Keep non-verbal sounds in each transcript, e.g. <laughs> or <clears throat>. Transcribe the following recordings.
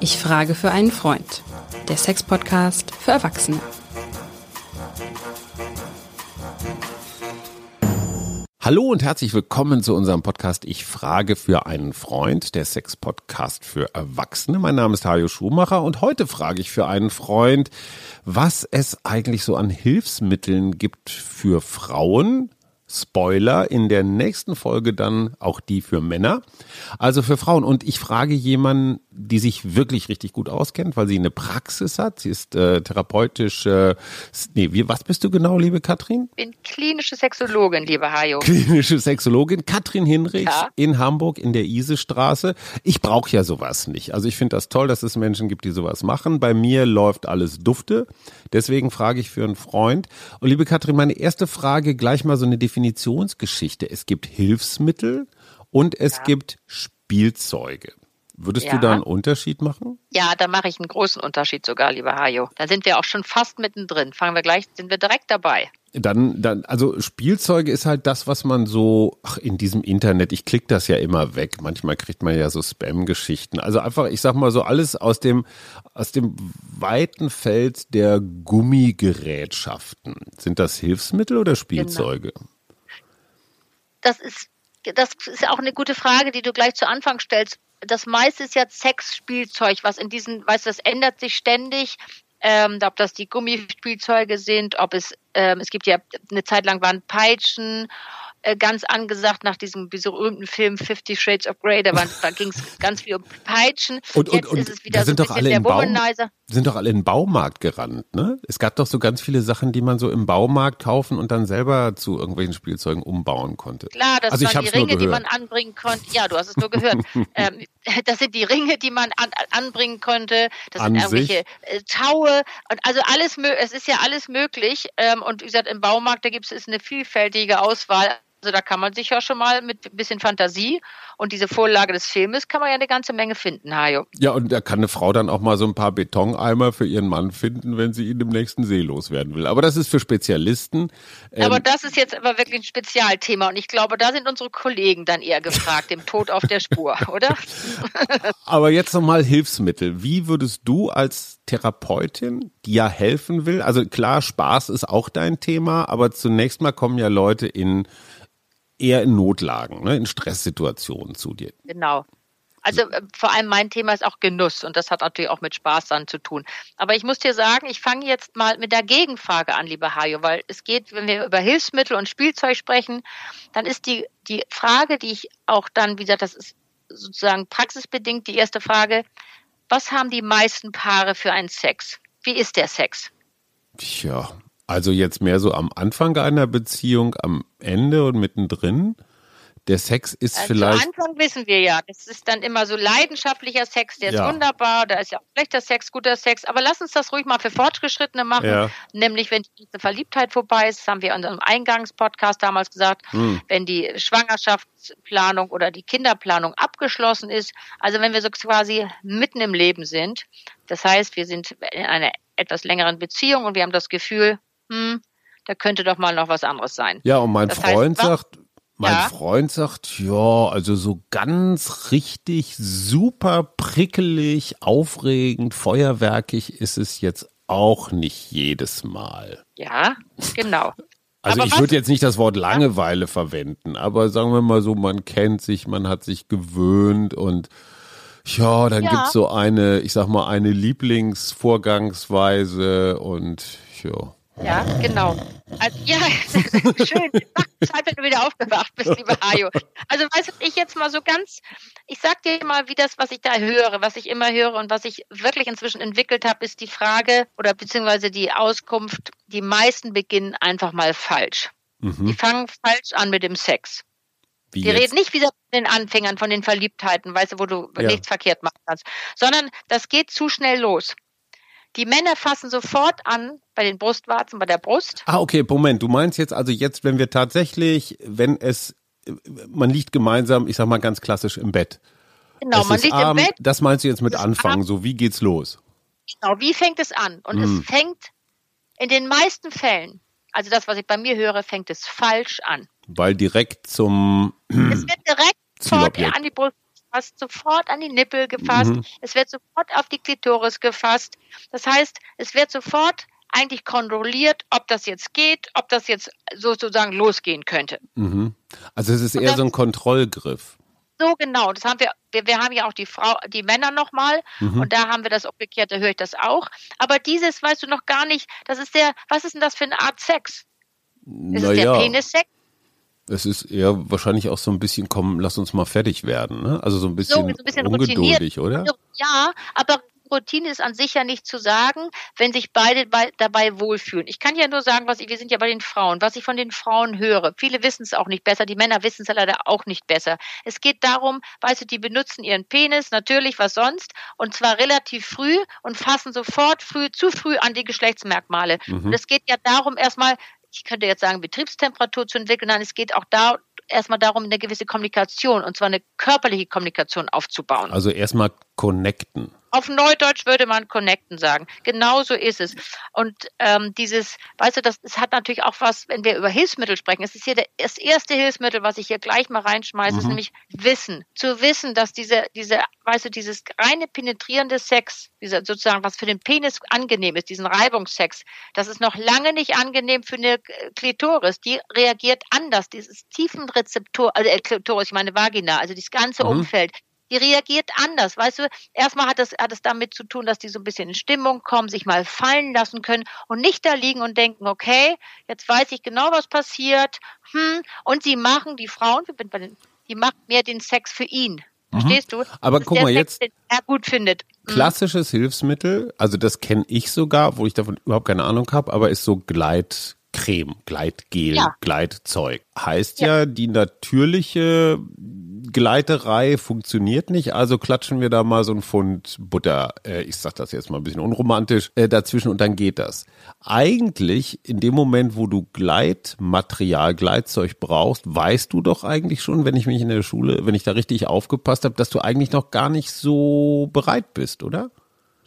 Ich frage für einen Freund. Der Sex-Podcast für Erwachsene. Hallo und herzlich willkommen zu unserem Podcast Ich frage für einen Freund, der Sex-Podcast für Erwachsene. Mein Name ist Hajo Schumacher und heute frage ich für einen Freund, was es eigentlich so an Hilfsmitteln gibt für Frauen, Spoiler, in der nächsten Folge dann auch die für Männer, also für Frauen. Und ich frage jemanden, die sich wirklich richtig gut auskennt, weil sie eine Praxis hat. Sie ist äh, therapeutisch, äh, nee, wie, was bist du genau, liebe Katrin? Ich bin klinische Sexologin, liebe Hajo. <laughs> Klinische Sexologin, Katrin Hinrichs ja. in Hamburg in der Isestraße. Ich brauche ja sowas nicht. Also ich finde das toll, dass es Menschen gibt, die sowas machen. Bei mir läuft alles dufte. Deswegen frage ich für einen Freund. Und liebe Katrin, meine erste Frage gleich mal so eine Definitionsgeschichte. Es gibt Hilfsmittel und es ja. gibt Spielzeuge. Würdest ja. du da einen Unterschied machen? Ja, da mache ich einen großen Unterschied sogar, lieber Hajo. Da sind wir auch schon fast mittendrin. Fangen wir gleich, sind wir direkt dabei. Dann, dann, also Spielzeuge ist halt das, was man so, ach, in diesem Internet, ich klicke das ja immer weg. Manchmal kriegt man ja so Spam-Geschichten. Also einfach, ich sag mal so, alles aus dem, aus dem weiten Feld der Gummigerätschaften. Sind das Hilfsmittel oder Spielzeuge? Genau. Das ist, das ist auch eine gute Frage, die du gleich zu Anfang stellst. Das meiste ist ja Sexspielzeug, was in diesen, weißt du, das ändert sich ständig ähm, ob das die Gummispielzeuge sind, ob es, ähm, es gibt ja eine Zeit lang waren Peitschen ganz angesagt nach diesem berühmten Film Fifty Shades of Grey, da, da ging es <laughs> ganz viel um Peitschen. Und, und, Jetzt und ist es wieder so sind, doch alle in Baum, sind doch alle in den Baumarkt gerannt, ne? Es gab doch so ganz viele Sachen, die man so im Baumarkt kaufen und dann selber zu irgendwelchen Spielzeugen umbauen konnte. Klar, das also waren die Ringe, die man anbringen konnte. Ja, du hast es nur gehört. <laughs> ähm, das sind die Ringe, die man an, anbringen konnte. Das An sind irgendwelche äh, Taue. Und also alles, es ist ja alles möglich. Ähm, und wie gesagt, im Baumarkt, da gibt es eine vielfältige Auswahl. Also da kann man sich ja schon mal mit ein bisschen Fantasie und diese Vorlage des Filmes kann man ja eine ganze Menge finden, Hajo. Ja, und da kann eine Frau dann auch mal so ein paar Betoneimer für ihren Mann finden, wenn sie ihn im nächsten See loswerden will. Aber das ist für Spezialisten. Ähm aber das ist jetzt aber wirklich ein Spezialthema und ich glaube, da sind unsere Kollegen dann eher gefragt, dem Tod auf der Spur, <laughs> oder? aber jetzt nochmal Hilfsmittel. Wie würdest du als Therapeutin, die ja helfen will, also klar, Spaß ist auch dein Thema, aber zunächst mal kommen ja Leute in eher in Notlagen, ne, in Stresssituationen zu dir. Genau. Also äh, vor allem mein Thema ist auch Genuss und das hat natürlich auch mit Spaß dann zu tun. Aber ich muss dir sagen, ich fange jetzt mal mit der Gegenfrage an, liebe Hajo, weil es geht, wenn wir über Hilfsmittel und Spielzeug sprechen, dann ist die, die Frage, die ich auch dann, wie gesagt, das ist sozusagen praxisbedingt die erste Frage, was haben die meisten Paare für einen Sex? Wie ist der Sex? Tja, also jetzt mehr so am Anfang einer Beziehung, am Ende und mittendrin. Der Sex ist also vielleicht. Am Anfang wissen wir ja, das ist dann immer so leidenschaftlicher Sex, der ist ja. wunderbar, da ist ja auch schlechter Sex, guter Sex. Aber lass uns das ruhig mal für Fortgeschrittene machen. Ja. Nämlich, wenn die Verliebtheit vorbei ist, das haben wir in unserem Eingangspodcast damals gesagt, hm. wenn die Schwangerschaftsplanung oder die Kinderplanung abgeschlossen ist. Also wenn wir so quasi mitten im Leben sind. Das heißt, wir sind in einer etwas längeren Beziehung und wir haben das Gefühl, hm, da könnte doch mal noch was anderes sein. Ja, und mein das Freund heißt, sagt, mein ja? Freund sagt, ja, also so ganz richtig super prickelig, aufregend, feuerwerkig ist es jetzt auch nicht jedes Mal. Ja, genau. <laughs> Also aber ich würde jetzt nicht das Wort Langeweile ja. verwenden, aber sagen wir mal so, man kennt sich, man hat sich gewöhnt und ja, dann ja. es so eine, ich sag mal, eine Lieblingsvorgangsweise und ja. Ja, genau. Also, ja, <laughs> schön. Zeit, wenn du wieder aufgewacht bist, lieber Hajo. Also, weißt du, ich jetzt mal so ganz, ich sag dir mal, wie das, was ich da höre, was ich immer höre und was ich wirklich inzwischen entwickelt habe, ist die Frage oder beziehungsweise die Auskunft, die meisten beginnen einfach mal falsch. Mhm. Die fangen falsch an mit dem Sex. Wie die jetzt? reden nicht wie von den Anfängern, von den Verliebtheiten, weißt du, wo du ja. nichts verkehrt machen kannst, sondern das geht zu schnell los. Die Männer fassen sofort an bei den Brustwarzen, bei der Brust. Ah, okay, Moment. Du meinst jetzt also jetzt, wenn wir tatsächlich, wenn es, man liegt gemeinsam, ich sag mal ganz klassisch im Bett. Genau, es man liegt Abend, im Bett. Das meinst du jetzt mit Anfangen, so wie geht's los? Genau, wie fängt es an? Und hm. es fängt in den meisten Fällen, also das, was ich bei mir höre, fängt es falsch an. Weil direkt zum Es wird direkt <clears throat> sofort an die Brust gefasst, sofort an die Nippel gefasst, Mhm. es wird sofort auf die Klitoris gefasst. Das heißt, es wird sofort eigentlich kontrolliert, ob das jetzt geht, ob das jetzt sozusagen losgehen könnte. Mhm. Also es ist eher so ein Kontrollgriff. So genau, das haben wir, wir, wir haben ja auch die Frau, die Männer nochmal Mhm. und da haben wir das umgekehrt, da höre ich das auch. Aber dieses weißt du noch gar nicht, das ist der, was ist denn das für eine Art Sex? Ist es der Naja, Penissex? Es ist eher wahrscheinlich auch so ein bisschen, komm, lass uns mal fertig werden. Ne? Also so ein bisschen, so ein bisschen ungeduldig, oder? Ja, aber Routine ist an sich ja nicht zu sagen, wenn sich beide bei, dabei wohlfühlen. Ich kann ja nur sagen, was ich, wir sind ja bei den Frauen, was ich von den Frauen höre. Viele wissen es auch nicht besser, die Männer wissen es ja leider auch nicht besser. Es geht darum, weißt du, die benutzen ihren Penis, natürlich, was sonst, und zwar relativ früh und fassen sofort früh, zu früh an die Geschlechtsmerkmale. Mhm. Und es geht ja darum, erstmal, ich könnte jetzt sagen, Betriebstemperatur zu entwickeln, nein, es geht auch da erstmal darum, eine gewisse Kommunikation, und zwar eine körperliche Kommunikation aufzubauen. Also erstmal connecten. Auf Neudeutsch würde man connecten sagen. Genau so ist es. Und ähm, dieses, weißt du, das, das hat natürlich auch was, wenn wir über Hilfsmittel sprechen. Es ist hier der, das erste Hilfsmittel, was ich hier gleich mal reinschmeiße, ist Mhm. nämlich Wissen. Zu wissen, dass diese, diese, weißt du, dieses reine penetrierende Sex, dieser sozusagen, was für den Penis angenehm ist, diesen Reibungssex, das ist noch lange nicht angenehm für eine äh, Klitoris. Die reagiert anders. Dieses Tiefenrezeptor, also äh, Klitoris, ich meine Vagina, also das ganze Mhm. Umfeld die reagiert anders. Weißt du, erstmal hat es, hat es damit zu tun, dass die so ein bisschen in Stimmung kommen, sich mal fallen lassen können und nicht da liegen und denken, okay, jetzt weiß ich genau, was passiert. Hm, und sie machen, die Frauen, die machen mehr den Sex für ihn. Verstehst du? Mhm. Aber Das guck mal, Sex, jetzt- er gut findet. Hm. Klassisches Hilfsmittel, also das kenne ich sogar, wo ich davon überhaupt keine Ahnung habe, aber ist so Gleitcreme, Gleitgel, Ja. Gleitzeug. Heißt ja. die natürliche Gleiterei funktioniert nicht, also klatschen wir da mal so ein Pfund Butter, äh, ich sag das jetzt mal ein bisschen unromantisch, äh, dazwischen und dann geht das. Eigentlich in dem Moment, wo du Gleitmaterial, Gleitzeug brauchst, weißt du doch eigentlich schon, wenn ich mich in der Schule, wenn ich da richtig aufgepasst habe, dass du eigentlich noch gar nicht so bereit bist, oder?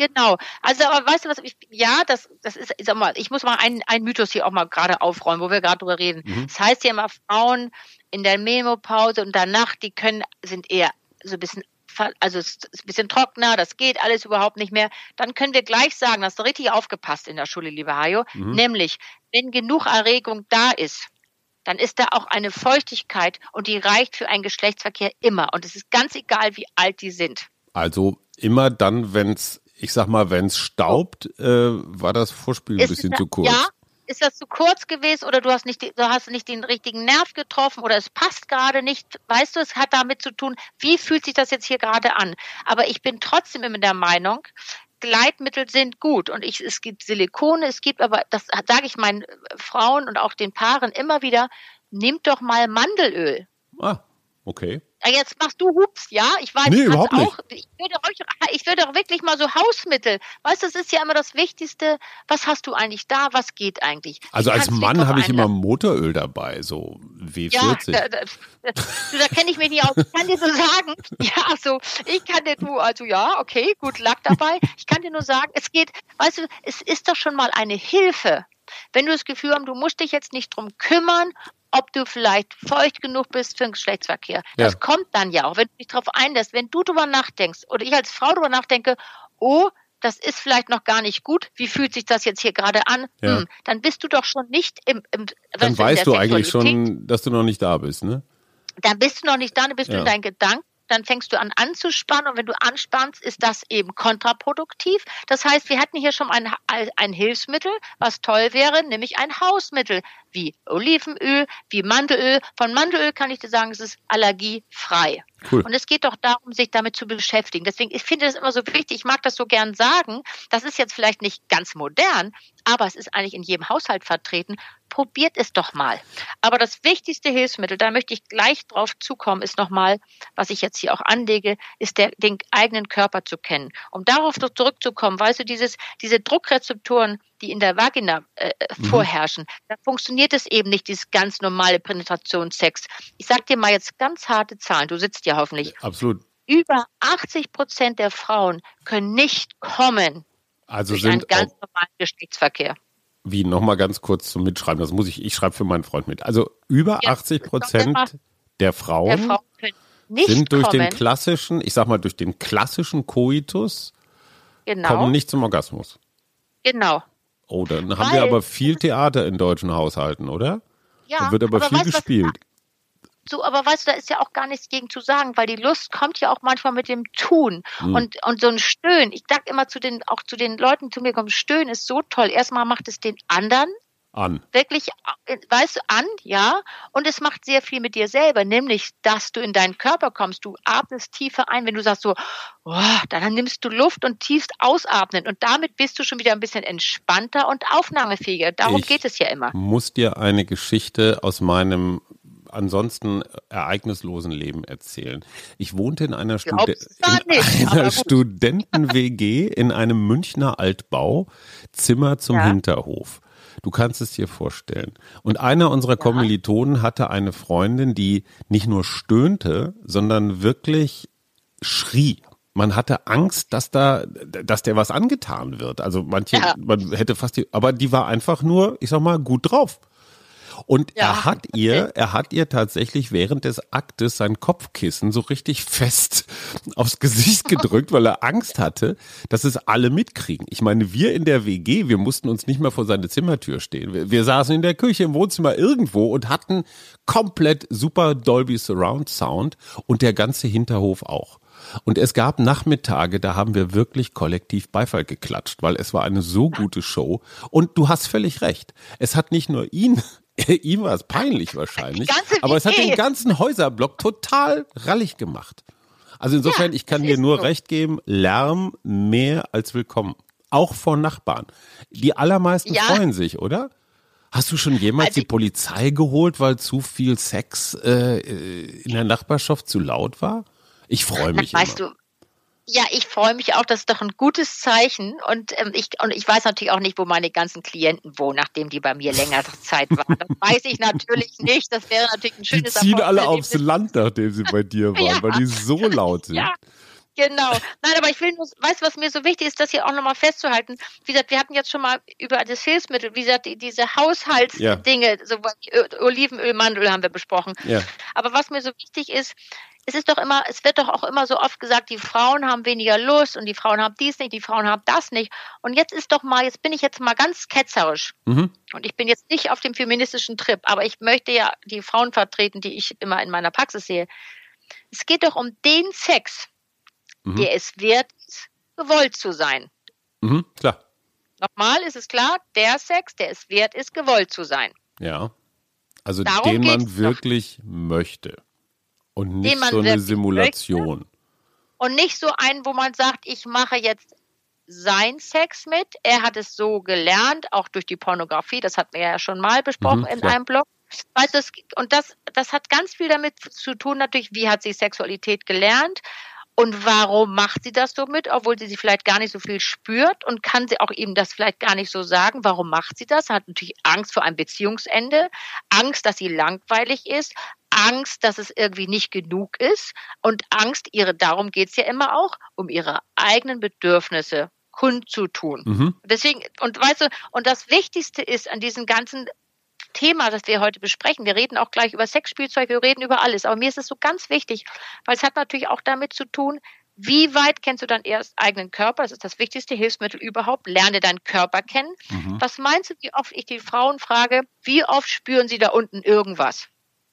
Genau. Also, aber weißt du was, ich, ja, das, das ist, ich sag mal, ich muss mal einen, einen Mythos hier auch mal gerade aufräumen, wo wir gerade drüber reden. Mhm. Das heißt ja immer, Frauen in der Menopause und danach, die können, sind eher so ein bisschen, also es ist ein bisschen trockener, das geht alles überhaupt nicht mehr. Dann können wir gleich sagen, hast du richtig aufgepasst in der Schule, liebe Hajo, Mhm. nämlich, wenn genug Erregung da ist, dann ist da auch eine Feuchtigkeit und die reicht für einen Geschlechtsverkehr immer. Und es ist ganz egal, wie alt die sind. Also immer dann, wenn's, ich sag mal, wenn's staubt, äh, war das Vorspiel ein Ist bisschen es- zu kurz. Ja, ist das zu kurz gewesen oder du hast nicht, du hast nicht den richtigen Nerv getroffen oder es passt gerade nicht. Weißt du, es hat damit zu tun, wie fühlt sich das jetzt hier gerade an? Aber ich bin trotzdem immer der Meinung, Gleitmittel sind gut und ich, es gibt Silikone, es gibt aber, das sage ich meinen Frauen und auch den Paaren immer wieder, nehmt doch mal Mandelöl. Ah, okay. Ja, jetzt machst du Hups, ja? Ich weiß, Nee, überhaupt nicht. auch. Ich würde, euch, ich würde auch wirklich mal so Hausmittel. Weißt du, das ist ja immer das Wichtigste. Was hast du eigentlich da? Was geht eigentlich? Also als Mann habe ich immer? Motoröl dabei, so Ja, W40. da, da, da, da kenne ich mich nicht aus. Ich kann dir nur sagen, <laughs> ja, also ich kann dir nur, also ja, okay, gut, lag dabei. Ich kann dir nur sagen, es geht, weißt du, es ist doch schon mal eine Hilfe. Wenn du das Gefühl hast, du musst dich jetzt nicht drum kümmern, ob du vielleicht feucht genug bist für den Geschlechtsverkehr. Das Ja. kommt dann ja auch, wenn du dich darauf einlässt. Wenn du drüber nachdenkst oder ich als Frau drüber nachdenke, oh, das ist vielleicht noch gar nicht gut. Wie fühlt sich das jetzt hier gerade an? Ja. Hm, dann bist du doch schon nicht im, im Dann weißt du eigentlich schon, dass du noch nicht da bist, ne? dann bist du noch nicht da, dann bist du Ja. in deinen Gedanken, dann fängst du an anzuspannen und wenn du anspannst, ist das eben kontraproduktiv. Das heißt, wir hatten hier schon ein, ein Hilfsmittel, was toll wäre, nämlich ein Hausmittel, wie Olivenöl, wie Mandelöl. Von Mandelöl kann ich dir sagen, es ist allergiefrei. Cool. Und es geht doch darum, sich damit zu beschäftigen. Deswegen, ich finde das immer so wichtig, ich mag das so gern sagen. Das ist jetzt vielleicht nicht ganz modern, aber es ist eigentlich in jedem Haushalt vertreten. Probiert es doch mal. Aber das wichtigste Hilfsmittel, da möchte ich gleich drauf zukommen, ist nochmal, was ich jetzt hier auch anlege, ist der, den eigenen Körper zu kennen. Um darauf zurückzukommen, weißt du, dieses, diese Druckrezeptoren, die in der Vagina äh, Mhm. vorherrschen, da funktioniert es eben nicht, dieses ganz normale Penetrationssex. Ich sag dir mal jetzt ganz harte Zahlen, du sitzt ja hoffentlich. Absolut. Über 80 Prozent der Frauen können nicht kommen Also durch einen sind ganz auch, normalen Geschlechtsverkehr. wie nochmal ganz kurz zum Mitschreiben, das muss ich, ich schreibe für meinen Freund mit. Also über Ja, 80 sag Prozent der Der Frauen Frauen können nicht sind durch kommen, den klassischen, ich sag mal, durch den klassischen Koitus genau, kommen nicht zum Orgasmus. genau. Oh, dann haben Weil- wir aber viel Theater in deutschen Haushalten, oder? Ja, da wird aber, viel weißt du, was- gespielt. So, aber weißt du, da ist ja auch gar nichts gegen zu sagen, weil die Lust kommt ja auch manchmal mit dem Tun Hm. und und so ein Stöhnen. Ich sag immer zu den auch zu den Leuten, die zu mir kommen, Stöhnen ist so toll. Erstmal macht es den anderen An. wirklich, äh, weißt du, an, ja, und es macht sehr viel mit dir selber, nämlich, dass du in deinen Körper kommst. Du atmest tiefer ein, wenn du sagst so, oh, dann nimmst du Luft und tiefst ausatmen und damit bist du schon wieder ein bisschen entspannter und aufnahmefähiger. Darum Ich geht es ja immer. muss dir eine Geschichte aus meinem ansonsten ereignislosen Leben erzählen. Ich wohnte in einer, Studen in einer. Studenten-WG in einem Münchner Altbau, Zimmer zum Ja. Hinterhof. Du kannst es dir vorstellen. Und einer unserer Kommilitonen hatte eine Freundin, die nicht nur stöhnte, sondern wirklich schrie. Man hatte Angst, dass da, dass der was angetan wird. Also manche, Ja. man hätte fast die, aber die war einfach nur, ich sag mal, gut drauf. Und Ja, er hat ihr, er hat ihr tatsächlich während des Aktes sein Kopfkissen so richtig fest aufs Gesicht gedrückt, weil er Angst hatte, dass es alle mitkriegen. Ich meine, wir in der WG, wir mussten uns nicht mehr vor seine Zimmertür stehen. Wir, wir saßen in der Küche, im Wohnzimmer irgendwo und hatten komplett super Dolby Surround Sound und der ganze Hinterhof auch. Und es gab Nachmittage, da haben wir wirklich kollektiv Beifall geklatscht, weil es war eine so gute Show. Und du hast völlig recht. Es hat nicht nur ihn, <laughs> ihm war es peinlich wahrscheinlich, aber es hat den ganzen Häuserblock total rallig gemacht. Also insofern, Ja, ich kann dir nur so. recht geben, Lärm mehr als willkommen. Auch von Nachbarn. Die allermeisten Ja. freuen sich, oder? Hast du schon jemals Also die Polizei geholt, weil zu viel Sex äh, in der Nachbarschaft zu laut war? Ich freue mich weißt immer. du, ja, ich freue mich auch, das ist doch ein gutes Zeichen. Und, ähm, ich, und ich weiß natürlich auch nicht, wo meine ganzen Klienten wohnen, nachdem die bei mir längere <laughs> Zeit waren. Das weiß ich natürlich nicht. Das wäre natürlich ein Die schönes ziehen alle Erfolgserlebnis. aufs Land, nachdem sie bei dir <laughs> waren, Ja, weil die so laut sind. Ja, genau. Nein, aber ich will nur, weißt du, was mir so wichtig ist, das hier auch nochmal festzuhalten. Wie gesagt, wir hatten jetzt schon mal über das Hilfsmittel, wie gesagt, die, diese Haushaltsdinge, so Ö- Olivenöl, Mandelöl haben wir besprochen. Ja. Aber was mir so wichtig ist, es ist doch immer, es wird doch auch immer so oft gesagt, die Frauen haben weniger Lust und die Frauen haben dies nicht, die Frauen haben das nicht. Und jetzt ist doch mal, jetzt bin ich jetzt mal ganz ketzerisch. Mhm. Und ich bin jetzt nicht auf dem feministischen Trip, aber ich möchte ja die Frauen vertreten, die ich immer in meiner Praxis sehe. Es geht doch um den Sex, Mhm. der es wert ist, gewollt zu sein. Mhm, klar. Nochmal ist es klar, der Sex, der es wert ist, gewollt zu sein. Ja. Also Darum den man geht's doch. wirklich möchte. Und nicht so eine Simulation. Und nicht so einen, wo man sagt, ich mache jetzt sein Sex mit. Er hat es so gelernt, auch durch die Pornografie. Das hatten wir ja schon mal besprochen Mhm, in einem Blog. Weißt du, und das, das hat ganz viel damit zu tun, natürlich, wie hat sie Sexualität gelernt und warum macht sie das so mit, obwohl sie sich vielleicht gar nicht so viel spürt und kann sie auch ihm das vielleicht gar nicht so sagen, warum macht sie das? Hat natürlich Angst vor einem Beziehungsende, Angst, dass sie langweilig ist, Angst, dass es irgendwie nicht genug ist und Angst, ihre, darum geht's ja immer auch, um ihre eigenen Bedürfnisse kundzutun. Mhm. Deswegen, und weißt du, und das Wichtigste ist an diesem ganzen Thema, das wir heute besprechen, wir reden auch gleich über Sexspielzeug, wir reden über alles, aber mir ist es so ganz wichtig, weil es hat natürlich auch damit zu tun, wie weit kennst du deinen erst eigenen Körper? Das ist das wichtigste Hilfsmittel überhaupt. Lerne deinen Körper kennen. Mhm. Was meinst du, wie oft ich die Frauen frage, wie oft spüren sie da unten irgendwas?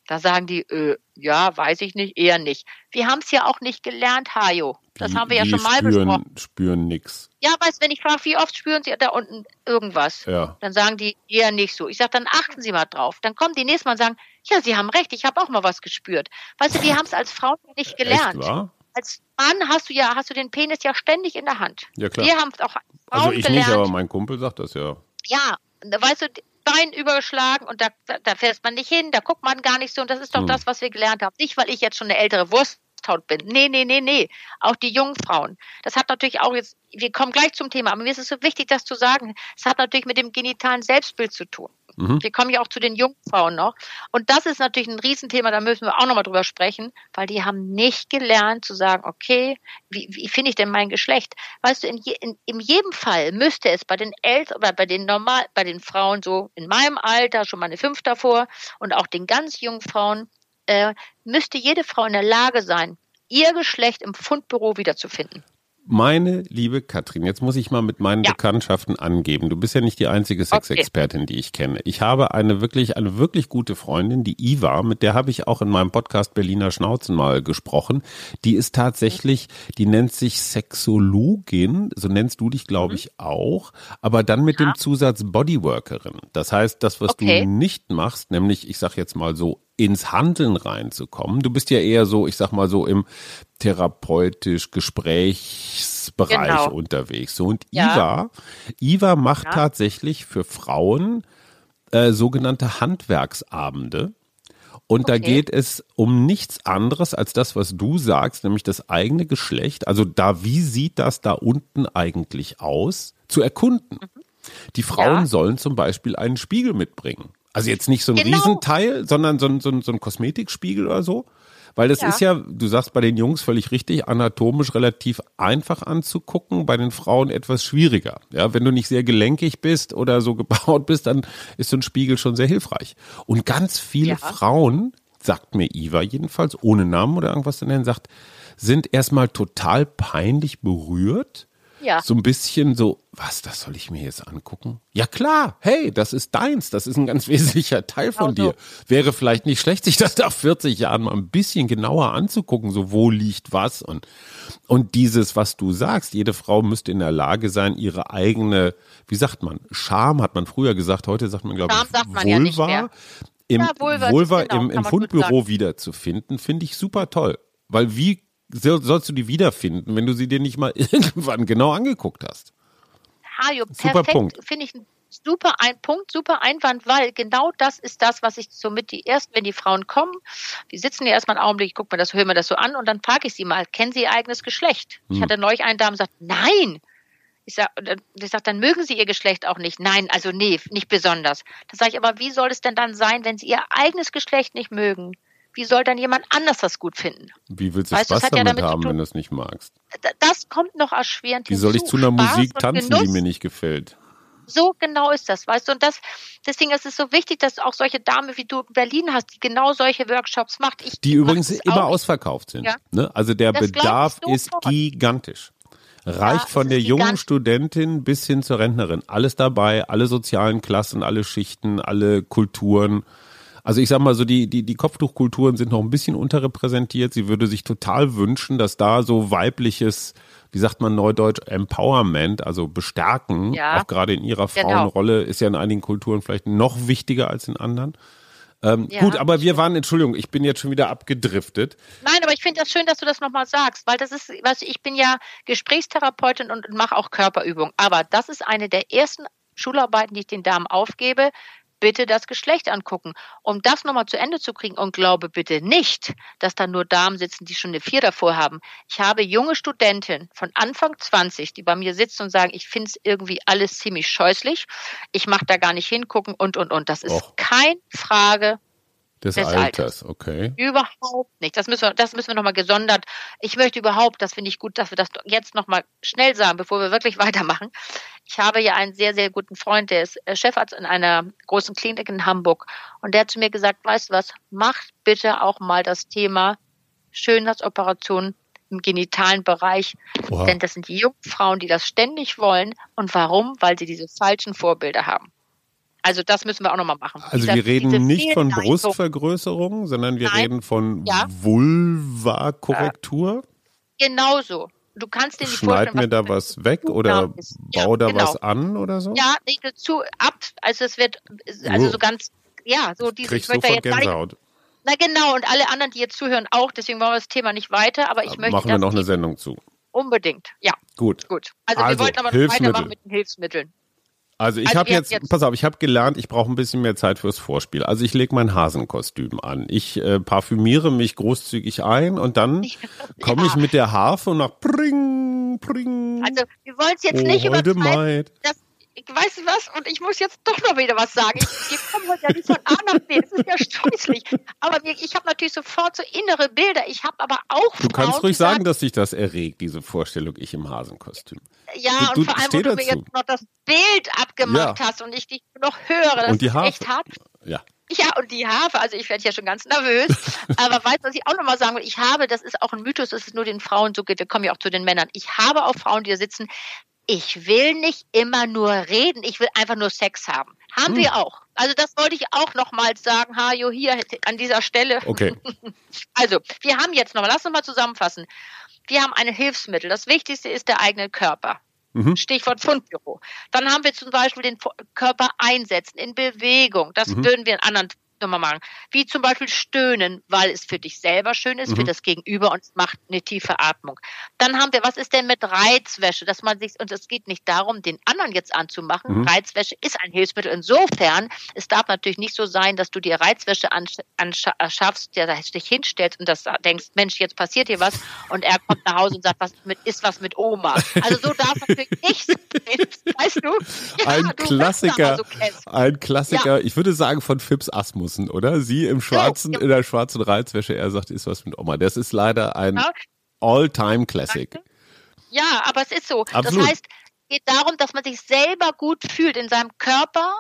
Da sagen die, äh, ja, weiß ich nicht, eher nicht. Wir haben es ja auch nicht gelernt, Hajo. Das Die- haben wir ja schon mal spüren, besprochen. Spüren nix. Ja, weißt, wenn ich frage, wie oft spüren Sie da unten irgendwas? Ja. Dann sagen die eher nicht so. Ich sage, dann achten Sie mal drauf. Dann kommen die nächstes Mal und sagen, ja, Sie haben recht, ich habe auch mal was gespürt. Weißt du, wir haben es als Frauen nicht gelernt. Echt, wahr? Als Mann hast du ja, hast du den Penis ja ständig in der Hand. Ja, klar. Wir haben es auch als Frauen Also ich gelernt. nicht, aber mein Kumpel sagt das ja. Ja, weißt du, Bein übergeschlagen und da, da, da fährst man nicht hin, da guckt man gar nicht so und das ist doch Hm. das, was wir gelernt haben. Nicht, weil ich jetzt schon eine ältere Wursthaut bin. Nee, nee, nee, nee. Auch die jungen Frauen. Das hat natürlich auch jetzt, wir kommen gleich zum Thema, aber mir ist es so wichtig, das zu sagen. Es hat natürlich mit dem genitalen Selbstbild zu tun. Mhm. Wir kommen ja auch zu den Jungfrauen noch. Und das ist natürlich ein Riesenthema, da müssen wir auch nochmal drüber sprechen, weil die haben nicht gelernt zu sagen, okay, wie, wie finde ich denn mein Geschlecht? Weißt du, in, je, in, in jedem Fall müsste es bei den Eltern oder bei den normal, bei den Frauen so in meinem Alter, schon mal eine fünf davor und auch den ganz jungen Frauen, äh, müsste jede Frau in der Lage sein, ihr Geschlecht im Fundbüro wiederzufinden. Meine liebe Katrin, jetzt muss ich mal mit meinen ja. Bekanntschaften angeben. Du bist ja nicht die einzige Sexexpertin, okay. die ich kenne. Ich habe eine wirklich, eine wirklich gute Freundin, die Iva, mit der habe ich auch in meinem Podcast Berliner Schnauzen mal gesprochen. Die ist tatsächlich, die nennt sich Sexologin, so nennst du dich, glaube mhm. ich, auch, aber dann mit ja. dem Zusatz Bodyworkerin. Das heißt, das, was okay. du nicht machst, nämlich, ich sag jetzt mal so, ins Handeln reinzukommen. Du bist ja eher so, ich sag mal so im therapeutisch Gesprächsbereich genau. unterwegs. So und ja. Iva, Iva macht ja. tatsächlich für Frauen äh, sogenannte Handwerksabende. Und okay. da geht es um nichts anderes als das, was du sagst, nämlich das eigene Geschlecht. Also da, wie sieht das da unten eigentlich aus, zu erkunden. Mhm. Die Frauen ja. sollen zum Beispiel einen Spiegel mitbringen. Also jetzt nicht so ein genau. Riesenteil, sondern so ein, so, ein, so ein Kosmetikspiegel oder so. Weil das ja. ist ja, du sagst bei den Jungs völlig richtig, anatomisch relativ einfach anzugucken, bei den Frauen etwas schwieriger. Ja, wenn du nicht sehr gelenkig bist oder so <laughs> gebaut bist, dann ist so ein Spiegel schon sehr hilfreich. Und ganz viele ja. Frauen, sagt mir Iva jedenfalls, ohne Namen oder irgendwas zu nennen, sagt, sind erstmal total peinlich berührt ja. So ein bisschen so, was, das soll ich mir jetzt angucken? Ja klar, hey, das ist deins, das ist ein ganz <laughs> wesentlicher Teil von genau dir. Wäre vielleicht nicht schlecht, sich das nach 40 Jahren mal ein bisschen genauer anzugucken, so wo liegt was und, und dieses, was du sagst, jede Frau müsste in der Lage sein, ihre eigene, wie sagt man, Scham hat man früher gesagt, heute sagt man, glaube ich, Vulva. Ja nicht mehr. Im ja, Vulva, Vulva genau, im, im Fundbüro wiederzufinden, finde ich super toll. Weil wie sollst du die wiederfinden, wenn du sie dir nicht mal <laughs> irgendwann genau angeguckt hast? Hajo, super perfekt, finde ich ein super ein Punkt, super Einwand, weil genau das ist das, was ich somit die ersten, wenn die Frauen kommen, die sitzen ja erstmal einen Augenblick, ich gucke mir das, höre mir das so an und dann frage ich sie mal, kennen sie ihr eigenes Geschlecht? Hm. Ich hatte neulich eine Dame gesagt, nein. Ich sage, sag, dann mögen sie ihr Geschlecht auch nicht. Nein, also nee, nicht besonders. Da sage ich, aber wie soll es denn dann sein, wenn sie ihr eigenes Geschlecht nicht mögen? Wie soll dann jemand anders das gut finden? Wie willst du weißt, Spaß damit, ja damit haben, wenn du es nicht magst? Das kommt noch erschwerend Wie soll ich zu einer Spaß Musik tanzen, die mir nicht gefällt? So genau ist das, weißt du. Und das, deswegen ist es so wichtig, dass auch solche Dame wie du in Berlin hast, die genau solche Workshops macht. Ich die übrigens immer ausverkauft sind. Ja. Ne? Also der das Bedarf ist gigantisch. Reicht ja, von der jungen Studentin bis hin zur Rentnerin. Alles dabei, alle sozialen Klassen, alle Schichten, alle Kulturen. Also ich sag mal so, die, die, die Kopftuchkulturen sind noch ein bisschen unterrepräsentiert. Sie würde sich total wünschen, dass da so weibliches, wie sagt man neudeutsch, Empowerment, also bestärken, ja, auch gerade in ihrer genau. Frauenrolle, ist ja in einigen Kulturen vielleicht noch wichtiger als in anderen. Ähm, ja, gut, aber wir waren, Entschuldigung, ich bin jetzt schon wieder abgedriftet. Nein, aber ich finde das schön, dass du das nochmal sagst, weil das ist, was ich bin ja Gesprächstherapeutin und mache auch Körperübungen. Aber das ist eine der ersten Schularbeiten, die ich den Damen aufgebe, bitte das Geschlecht angucken. Um das nochmal zu Ende zu kriegen und glaube bitte nicht, dass da nur Damen sitzen, die schon eine Vier davor haben. Ich habe junge Studentinnen von Anfang 20, die bei mir sitzen und sagen, ich finde es irgendwie alles ziemlich scheußlich. Ich mache da gar nicht hingucken und, und, und. Das ist Och. keine Frage des, des Alters. Alters. okay. Überhaupt nicht. Das müssen wir, das müssen wir nochmal gesondert. Ich möchte überhaupt, das finde ich gut, dass wir das jetzt nochmal schnell sagen, bevor wir wirklich <laughs> weitermachen. Ich habe ja einen sehr, sehr guten Freund, der ist äh, Chefarzt in einer großen Klinik in Hamburg. Und der hat zu mir gesagt, weißt du was, macht bitte auch mal das Thema Schönheitsoperation im genitalen Bereich. Wow. Denn das sind die jungen Frauen, die das ständig wollen. Und warum? Weil sie diese falschen Vorbilder haben. Also das müssen wir auch nochmal machen. Also Dieser, wir reden nicht von Brustvergrößerung, sondern wir Nein. reden von ja. Vulva-Korrektur. Ja. Genauso. Du kannst dir nicht Schneid mir da was weg oder bau da genau. was an oder so? Ja, nee, zu ab. Also es wird, also oh. so ganz, ja, so diese. Kriegst ich möchte Gänsehaut. Na genau, und alle anderen, die jetzt zuhören, auch. Deswegen wollen wir das Thema nicht weiter, aber ich aber möchte. Machen wir noch eine Sendung zu. Unbedingt, ja. Gut. Gut. Also, also wir wollten aber noch weitermachen mit den Hilfsmitteln. Also ich also habe jetzt, jetzt, pass auf, ich habe gelernt, ich brauche ein bisschen mehr Zeit fürs Vorspiel. Also ich lege mein Hasenkostüm an. Ich äh, parfümiere mich großzügig ein und dann komme <laughs> ja. ich mit der Harfe und nach Pring, Pring. Also wir wollen es jetzt oh, nicht übertreiben. Das weißt du was? Und ich muss jetzt doch noch wieder was sagen. Ich, wir kommen heute ja nicht von A nach B. Das ist ja scheußlich. Aber ich habe natürlich sofort so innere Bilder. Ich habe aber auch. Du kannst Frauen, ruhig sagen, dass dich das erregt, diese Vorstellung, ich im Hasenkostüm. Ja, du, und vor allem, wo du mir jetzt noch das Bild abgemacht ja. hast und ich dich noch höre. Das und die Haare. echt hart. Ja. Ja, und die habe, also ich werde ja schon ganz nervös, <laughs> aber weißt du, was ich auch nochmal sagen will? Ich habe, das ist auch ein Mythos, dass es nur den Frauen so geht, wir kommen ja auch zu den Männern. Ich habe auch Frauen, die da sitzen, ich will nicht immer nur reden, ich will einfach nur Sex haben. Haben hm. wir auch. Also das wollte ich auch nochmals sagen, Hajo, hier an dieser Stelle. Okay. <laughs> Also, wir haben jetzt nochmal, lass uns mal zusammenfassen. Wir haben ein Hilfsmittel. Das Wichtigste ist der eigene Körper. Mhm. Stichwort Fundbüro. Dann haben wir zum Beispiel den Körper einsetzen in Bewegung. Das mhm. würden wir in anderen nochmal machen. Wie zum Beispiel stöhnen, weil es für dich selber schön ist, mhm. für das Gegenüber und es macht eine tiefe Atmung. Dann haben wir, was ist denn mit Reizwäsche? Dass man sich, und es geht nicht darum, den anderen jetzt anzumachen. Mhm. Reizwäsche ist ein Hilfsmittel. Insofern, es darf natürlich nicht so sein, dass du dir Reizwäsche anschaffst, der dich hinstellst und das denkst, Mensch, jetzt passiert hier was und er kommt nach Hause und sagt, was mit, ist was mit Oma. Also so darf natürlich <laughs> nicht sein. Weißt du? Ja, ein du Klassiker, ein Klassiker, ja. ich würde sagen von Phipps Asmus müssen, oder? Sie im schwarzen, in der schwarzen Reizwäsche, er sagt, ist was mit Oma. Das ist leider ein All-Time-Classic. Ja, aber es ist so. Absolut. Das heißt, es geht darum, dass man sich selber gut fühlt in seinem Körper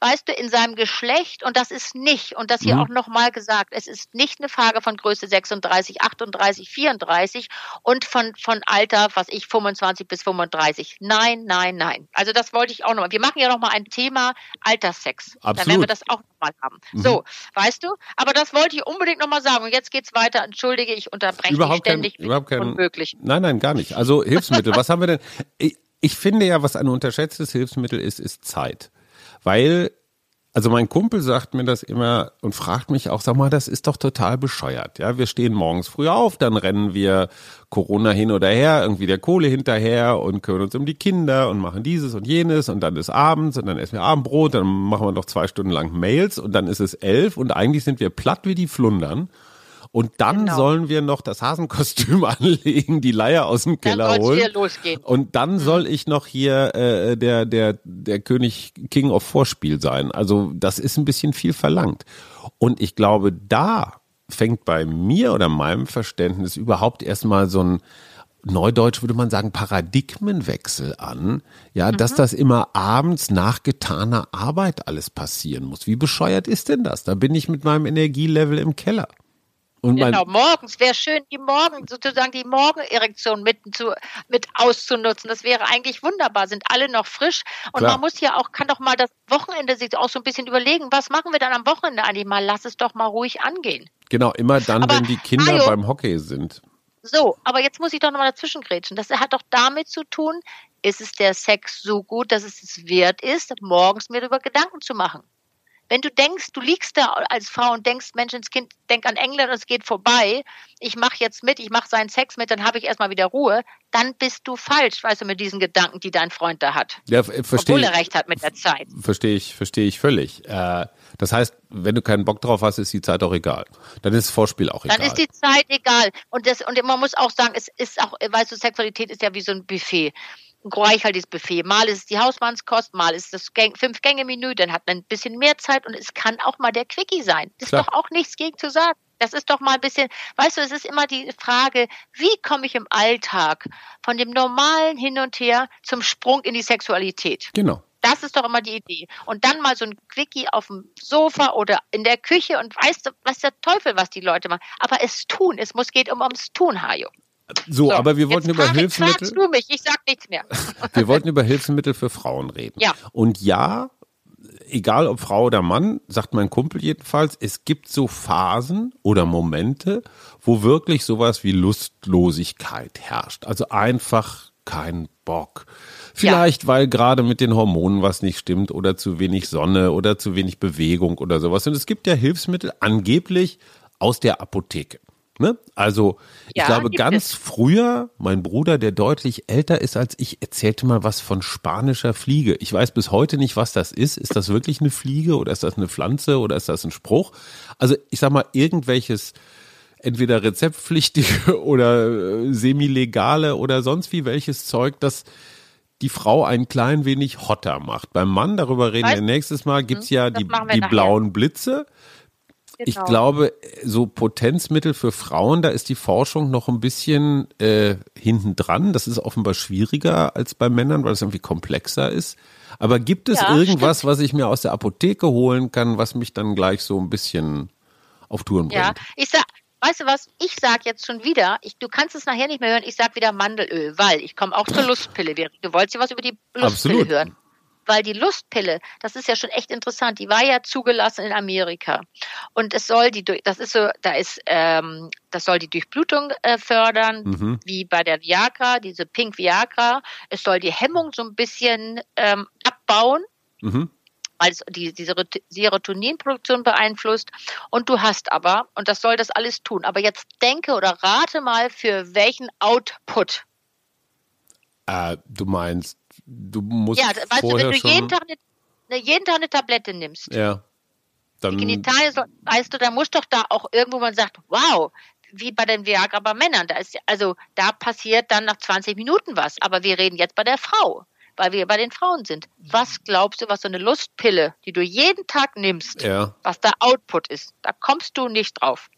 weißt du, in seinem Geschlecht und das ist nicht, und das hier mhm. auch nochmal gesagt, es ist nicht eine Frage von Größe 36, 38, 34 und von, von Alter, was ich, 25 bis 35. Nein, nein, nein. Also das wollte ich auch nochmal. Wir machen ja nochmal ein Thema Alterssex. Absolut. Dann werden wir das auch nochmal haben. Mhm. So, weißt du, aber das wollte ich unbedingt nochmal sagen. Und jetzt geht's weiter. Entschuldige, ich unterbreche überhaupt dich ständig. Kein, überhaupt kein, unmöglich. Nein, nein, gar nicht. Also Hilfsmittel, was haben wir denn? Ich, ich finde ja, was ein unterschätztes Hilfsmittel ist, ist Zeit. Weil, also mein Kumpel sagt mir das immer und fragt mich auch, sag mal, das ist doch total bescheuert. Ja, wir stehen morgens früh auf, dann rennen wir Corona hin oder her, irgendwie der Kohle hinterher und kümmern uns um die Kinder und machen dieses und jenes und dann ist abends und dann essen wir Abendbrot, dann machen wir noch zwei Stunden lang Mails und dann ist es elf und eigentlich sind wir platt wie die Flundern. Und dann genau. sollen wir noch das Hasenkostüm <laughs> anlegen, die Leier aus dem Keller dann holen. Hier losgehen. Und dann mhm. soll ich noch hier äh, der, der, der König King of Vorspiel sein. Also das ist ein bisschen viel verlangt. Und ich glaube, da fängt bei mir oder meinem Verständnis überhaupt erstmal so ein Neudeutsch würde man sagen, Paradigmenwechsel an, ja, mhm. dass das immer abends nach getaner Arbeit alles passieren muss. Wie bescheuert ist denn das? Da bin ich mit meinem Energielevel im Keller. Und genau, morgens wäre schön, die Morgen, sozusagen die Morgenerektion mit, zu, mit auszunutzen. Das wäre eigentlich wunderbar. Sind alle noch frisch. Und Klar. man muss ja auch, kann doch mal das Wochenende sich auch so ein bisschen überlegen, was machen wir dann am Wochenende eigentlich mal? Lass es doch mal ruhig angehen. Genau, immer dann, aber, wenn die Kinder Ajo, beim Hockey sind. So, aber jetzt muss ich doch nochmal dazwischen grätschen. Das hat doch damit zu tun, ist es der Sex so gut, dass es es wert ist, morgens mir darüber Gedanken zu machen. Wenn du denkst, du liegst da als Frau und denkst, Menschenskind, denk an England, es geht vorbei, ich mache jetzt mit, ich mache seinen Sex mit, dann habe ich erstmal wieder Ruhe, dann bist du falsch, weißt du, mit diesen Gedanken, die dein Freund da hat. Ja, verstehe. Obwohl er recht hat mit der Zeit. Verstehe ich, verstehe ich völlig. Äh, das heißt, wenn du keinen Bock drauf hast, ist die Zeit auch egal. Dann ist das Vorspiel auch egal. Dann ist die Zeit egal. Und, das, und man muss auch sagen, es ist auch, weißt du, Sexualität ist ja wie so ein Buffet ein reichhaltiges Buffet. Mal ist es die Hausmannskost, mal ist es das Fünf-Gänge-Menü, dann hat man ein bisschen mehr Zeit und es kann auch mal der Quickie sein. Das ist doch auch nichts gegen zu sagen. Das ist doch mal ein bisschen, weißt du, es ist immer die Frage, wie komme ich im Alltag von dem normalen Hin und Her zum Sprung in die Sexualität? Genau. Das ist doch immer die Idee. Und dann mal so ein Quickie auf dem Sofa oder in der Küche und weißt du, was der Teufel, was die Leute machen. Aber es tun, es muss geht um ums Tun, Hajo. So, so, aber wir wollten über Hilfsmittel. Du mich, ich sag nichts mehr. <laughs> wir wollten über Hilfsmittel für Frauen reden. Ja. Und ja, egal ob Frau oder Mann, sagt mein Kumpel jedenfalls, es gibt so Phasen oder Momente, wo wirklich sowas wie Lustlosigkeit herrscht. Also einfach kein Bock. Vielleicht, ja. weil gerade mit den Hormonen was nicht stimmt oder zu wenig Sonne oder zu wenig Bewegung oder sowas. Und es gibt ja Hilfsmittel angeblich aus der Apotheke. Ne? Also ich ja, glaube, ganz es. früher, mein Bruder, der deutlich älter ist als ich, erzählte mal was von spanischer Fliege. Ich weiß bis heute nicht, was das ist. Ist das wirklich eine Fliege oder ist das eine Pflanze oder ist das ein Spruch? Also ich sag mal, irgendwelches entweder rezeptpflichtige <laughs> oder äh, semi-legale oder sonst wie welches Zeug, das die Frau ein klein wenig hotter macht. Beim Mann, darüber reden weißt, wir nächstes Mal, gibt's hm, ja die, die blauen Blitze Ich glaube, so Potenzmittel für Frauen, da ist die Forschung noch ein bisschen äh, hinten dran. Das ist offenbar schwieriger als bei Männern, weil es irgendwie komplexer ist. Aber gibt es Ja, irgendwas, stimmt. was ich mir aus der Apotheke holen kann, was mich dann gleich so ein bisschen auf Touren bringt? Ja, ich sag, weißt du was, ich sag jetzt schon wieder, ich, du kannst es nachher nicht mehr hören, ich sag wieder Mandelöl, weil ich komme auch zur Lustpille. Du wolltest ja was über die Lustpille Absolut. hören. Weil die Lustpille, das ist ja schon echt interessant, die war ja zugelassen in Amerika. Und es soll die, das ist so, da ist, ähm, das soll die Durchblutung äh, fördern, Mhm. wie bei der Viagra, diese Pink Viagra. Es soll die Hemmung so ein bisschen ähm, abbauen Mhm. weil es die, die Serot- Serotoninproduktion beeinflusst. Und du hast aber, und das soll das alles tun, aber jetzt denke oder rate mal, für welchen Output. Äh, du meinst, du musst Ja, weißt du, vorher wenn du jeden Tag, eine, eine- jeden Tag eine Tablette nimmst, ja, dann die Genitalien, weißt du, da muss doch da auch irgendwo man sagt, wow, wie bei den Viagra bei Männern, da ist also da passiert dann nach 20 Minuten was, aber wir reden jetzt bei der Frau, weil wir bei den Frauen sind. Was glaubst du, was so eine Lustpille, die du jeden Tag nimmst, ja. was der Output ist. Da kommst du nicht drauf.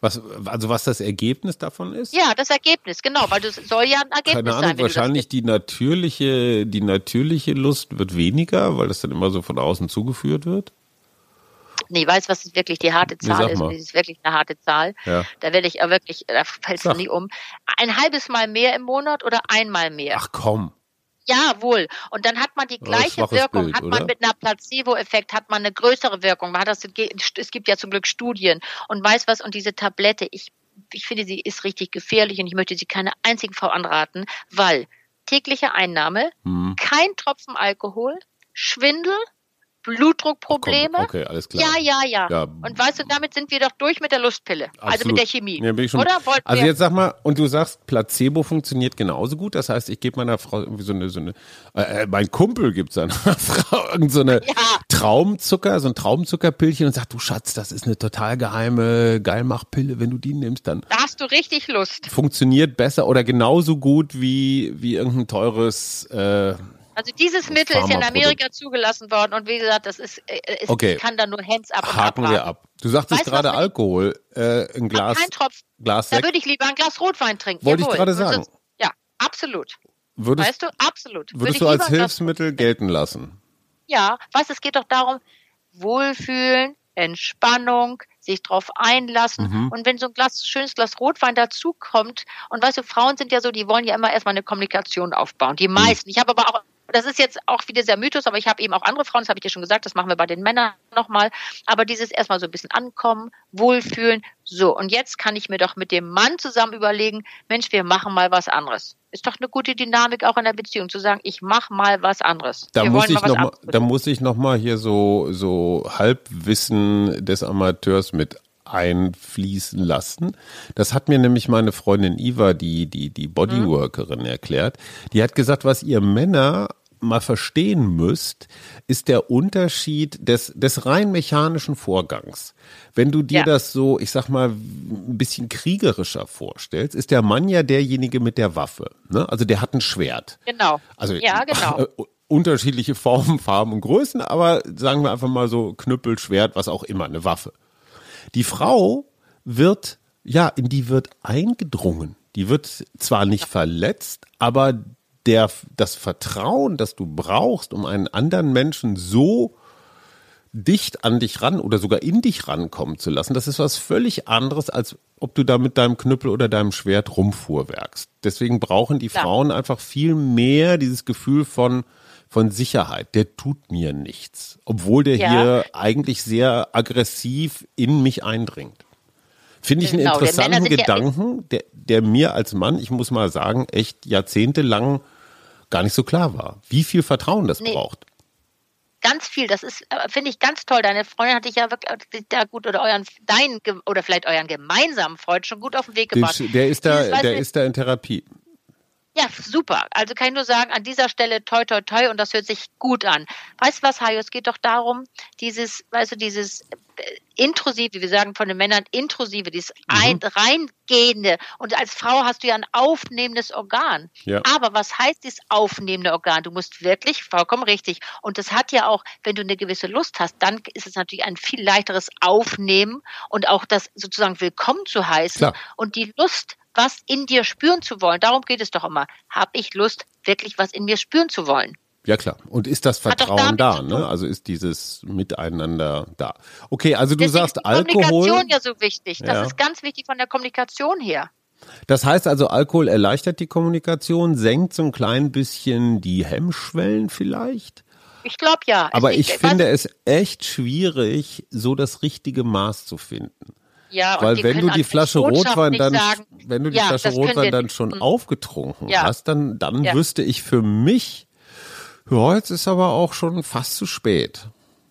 Was, also was das Ergebnis davon ist? Ja, das Ergebnis, genau, weil das soll ja ein Ergebnis Keine sein. Ahnung, du das wahrscheinlich die natürliche, die natürliche Lust wird weniger, weil das dann immer so von außen zugeführt wird. Nee, weißt du, was ist wirklich die harte Nee, Zahl sag ist? das ist wirklich eine harte Zahl. Ja. Da werde ich wirklich, da fällt Sag. es nie um. Ein halbes Mal mehr im Monat oder einmal mehr? Ach komm. Jawohl. Und dann hat man die gleiche Wirkung. Bild, hat man oder? mit einer Placebo-Effekt, hat man eine größere Wirkung. Man hat das, es gibt ja zum Glück Studien. Und weiß was, und diese Tablette, ich, ich finde, sie ist richtig gefährlich und ich möchte sie keiner einzigen Frau anraten, weil tägliche Einnahme, Hm. kein Tropfen Alkohol, Schwindel, Blutdruckprobleme. Komm, okay, alles klar. Ja, ja, ja, Ja. Und weißt du, damit sind wir doch durch mit der Lustpille. Also Absolut. mit der Chemie. Ja, bin ich schon, Oder? Also jetzt sag mal, und du sagst, Placebo funktioniert genauso gut. Das heißt, ich gebe meiner Frau irgendwie so eine, so eine äh, äh, mein Kumpel gibt seiner <laughs> Frau irgend so eine Ja. Traumzucker, so ein Traumzuckerpillchen und sagt, du Schatz, das ist eine total geheime Geilmachpille. Wenn du die nimmst, dann da hast du richtig Lust. funktioniert besser oder genauso gut wie, wie irgendein teures, äh, Also dieses Mittel ist ja in. Amerika zugelassen worden und wie gesagt, das ist, äh, es Okay. kann da nur Hands up haken wir abraten. ab. Du sagtest Weißt du, gerade Alkohol, äh, ein Glas, Kein Tropfen. Glas Da würde ich lieber ein Glas Rotwein trinken. Wollte ich gerade sagen. sonst- Ja, absolut. Würdest, weißt du, absolut. Würde würdest ich du als Hilfsmittel gelten lassen? Ja, was, es geht doch darum, Wohlfühlen, Entspannung, sich drauf einlassen. Mhm. Und wenn so ein Glas, schönes Glas Rotwein dazukommt, und weißt du, Frauen sind ja so, die wollen ja immer erstmal eine Kommunikation aufbauen. Mhm. Die meisten. Ich habe aber auch, das ist jetzt auch wieder sehr Mythos, aber ich habe eben auch andere Frauen, das habe ich dir schon gesagt, das machen wir bei den Männern nochmal. Aber dieses erstmal so ein bisschen ankommen, wohlfühlen. So, und jetzt kann ich mir doch mit dem Mann zusammen überlegen, Mensch, wir machen mal was anderes. Ist doch eine gute Dynamik auch in der Beziehung, zu sagen, ich mach mal was anderes. Da wir muss ich noch mal, da muss ich noch mal hier so so Halbwissen des Amateurs mit einfließen lassen. Das hat mir nämlich meine Freundin Iva, die die die Bodyworkerin erklärt. Die hat gesagt, was ihr Männer mal verstehen müsst, ist der Unterschied des, des rein mechanischen Vorgangs. Wenn du dir Ja. das so, ich sag mal, ein bisschen kriegerischer vorstellst, ist der Mann ja derjenige mit der Waffe. Ne? Also der hat ein Schwert. Genau. Also ja, <laughs> genau. unterschiedliche Formen, Farben und Größen, aber sagen wir einfach mal so Knüppel, Schwert, was auch immer, eine Waffe. Die Frau wird, ja, in die wird eingedrungen. Die wird zwar nicht verletzt, aber der, das Vertrauen, das du brauchst, um einen anderen Menschen so dicht an dich ran oder sogar in dich rankommen zu lassen, das ist was völlig anderes, als ob du da mit deinem Knüppel oder deinem Schwert rumfuhrwerkst. Deswegen brauchen die Klar. Frauen einfach viel mehr dieses Gefühl von, von Sicherheit. Der tut mir nichts. Obwohl der Ja. hier eigentlich sehr aggressiv in mich eindringt. Finde ich einen Genau, denn interessanten sind ja- Gedanken, der, der mir als Mann, ich muss mal sagen, echt jahrzehntelang gar nicht so klar war. Wie viel Vertrauen das Nee. braucht. Ganz viel, das ist, äh, finde ich ganz toll. Deine Freundin hat dich ja wirklich äh, da gut oder euren, deinen, oder vielleicht euren gemeinsamen Freund schon gut auf den Weg gebracht. der ist da, Dieses, der ist da in Therapie. Ja, super. Also kann ich nur sagen, an dieser Stelle toi toi toi und das hört sich gut an. Weißt du was, Hajo? Es geht doch darum, dieses, weißt du, dieses äh, intrusive, wir sagen von den Männern intrusive, dieses ein, reingehende. Und als Frau hast du ja ein aufnehmendes Organ. Ja. Aber was heißt dieses aufnehmende Organ? Du musst wirklich, vollkommen richtig. Und das hat ja auch, wenn du eine gewisse Lust hast, dann ist es natürlich ein viel leichteres Aufnehmen und auch das sozusagen willkommen zu heißen. Klar. Und die Lust, was in dir spüren zu wollen, darum geht es doch immer. Habe ich Lust, wirklich was in mir spüren zu wollen? Ja klar. Und ist das Vertrauen da? Ne? Also ist dieses Miteinander da? Okay, also du Deswegen sagst ist die Alkohol. Kommunikation ja so wichtig. Das Ja. ist ganz wichtig von der Kommunikation her. Das heißt also, Alkohol erleichtert die Kommunikation, senkt so ein klein bisschen die Hemmschwellen vielleicht. Ich glaube ja. Aber ich liegt- finde es echt schwierig, so das richtige Maß zu finden. Ja, Weil wenn du die Flasche Rotwein nicht dann, sagen, wenn du die ja, Flasche Rotwein dann nicht. schon Mhm. aufgetrunken Ja. hast, dann, dann Ja. wüsste ich für mich, ja, jetzt ist aber auch schon fast zu spät.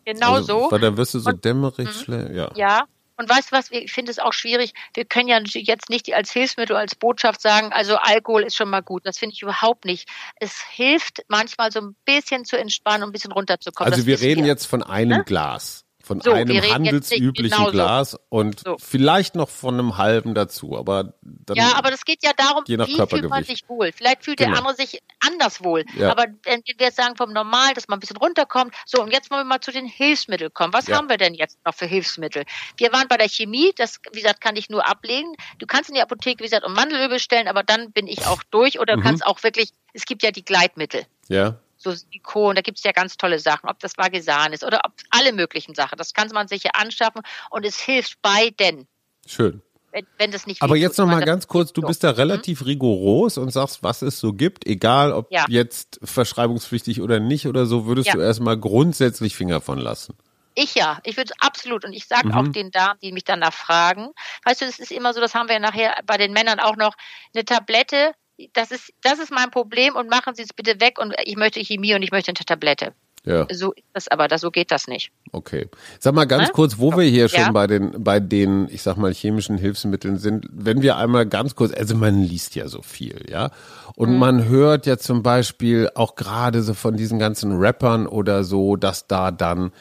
Genau also, so. Weil dann wirst du so Und- dämmerig schlecht. Ja. Ja. Und weißt du was, ich finde es auch schwierig. Wir können ja jetzt nicht als Hilfsmittel, als Botschaft sagen, also Alkohol ist schon mal gut. Das finde ich überhaupt nicht. Es hilft manchmal so ein bisschen zu entspannen und ein bisschen runterzukommen. Also Das wir reden wir. jetzt von einem Ne? Glas. Von So, einem handelsüblichen genau so. Glas und So. vielleicht noch von einem halben dazu, aber dann Ja, aber das geht ja darum, Je nach wie fühlt man sich wohl. Vielleicht fühlt Genau. der andere sich anders wohl. Ja. Aber wenn wir jetzt sagen vom Normal, dass man ein bisschen runterkommt. So, und jetzt wollen wir mal zu den Hilfsmitteln kommen. Was Ja. haben wir denn jetzt noch für Hilfsmittel? Wir waren bei der Chemie, das, wie gesagt, kann ich nur ablehnen. Du kannst in die Apotheke, wie gesagt, um Mandelöl bestellen, aber dann bin ich auch durch. Oder du Mhm. kannst auch wirklich, es gibt ja die Gleitmittel. ja. So Silikon, da gibt es ja ganz tolle Sachen, ob das Vagisan ist oder ob alle möglichen Sachen. Das kann man sich ja anschaffen und es hilft beiden, Schön. wenn, wenn das nicht Aber jetzt noch mal Man- ganz kurz, du bist da relativ rigoros und sagst, was es so gibt, egal ob Ja. jetzt verschreibungspflichtig oder nicht oder so, würdest Ja. du erstmal grundsätzlich Finger von lassen. Ich ja, ich würde absolut. Und ich sage Mhm. auch den Damen, die mich danach fragen, weißt du, es ist immer so, das haben wir ja nachher bei den Männern auch noch, eine Tablette, das ist, das ist mein Problem und machen Sie es bitte weg und ich möchte Chemie und ich möchte eine Tablette. Ja, So ist das aber, das, so geht das nicht. okay. Sag mal ganz Ne? kurz, wo wir hier schon Ja. bei den, bei den, ich sag mal, chemischen Hilfsmitteln sind, wenn wir einmal ganz kurz, also man liest ja so viel, ja. Und Mhm. man hört ja zum Beispiel auch gerade so von diesen ganzen Rappern oder so, dass da dann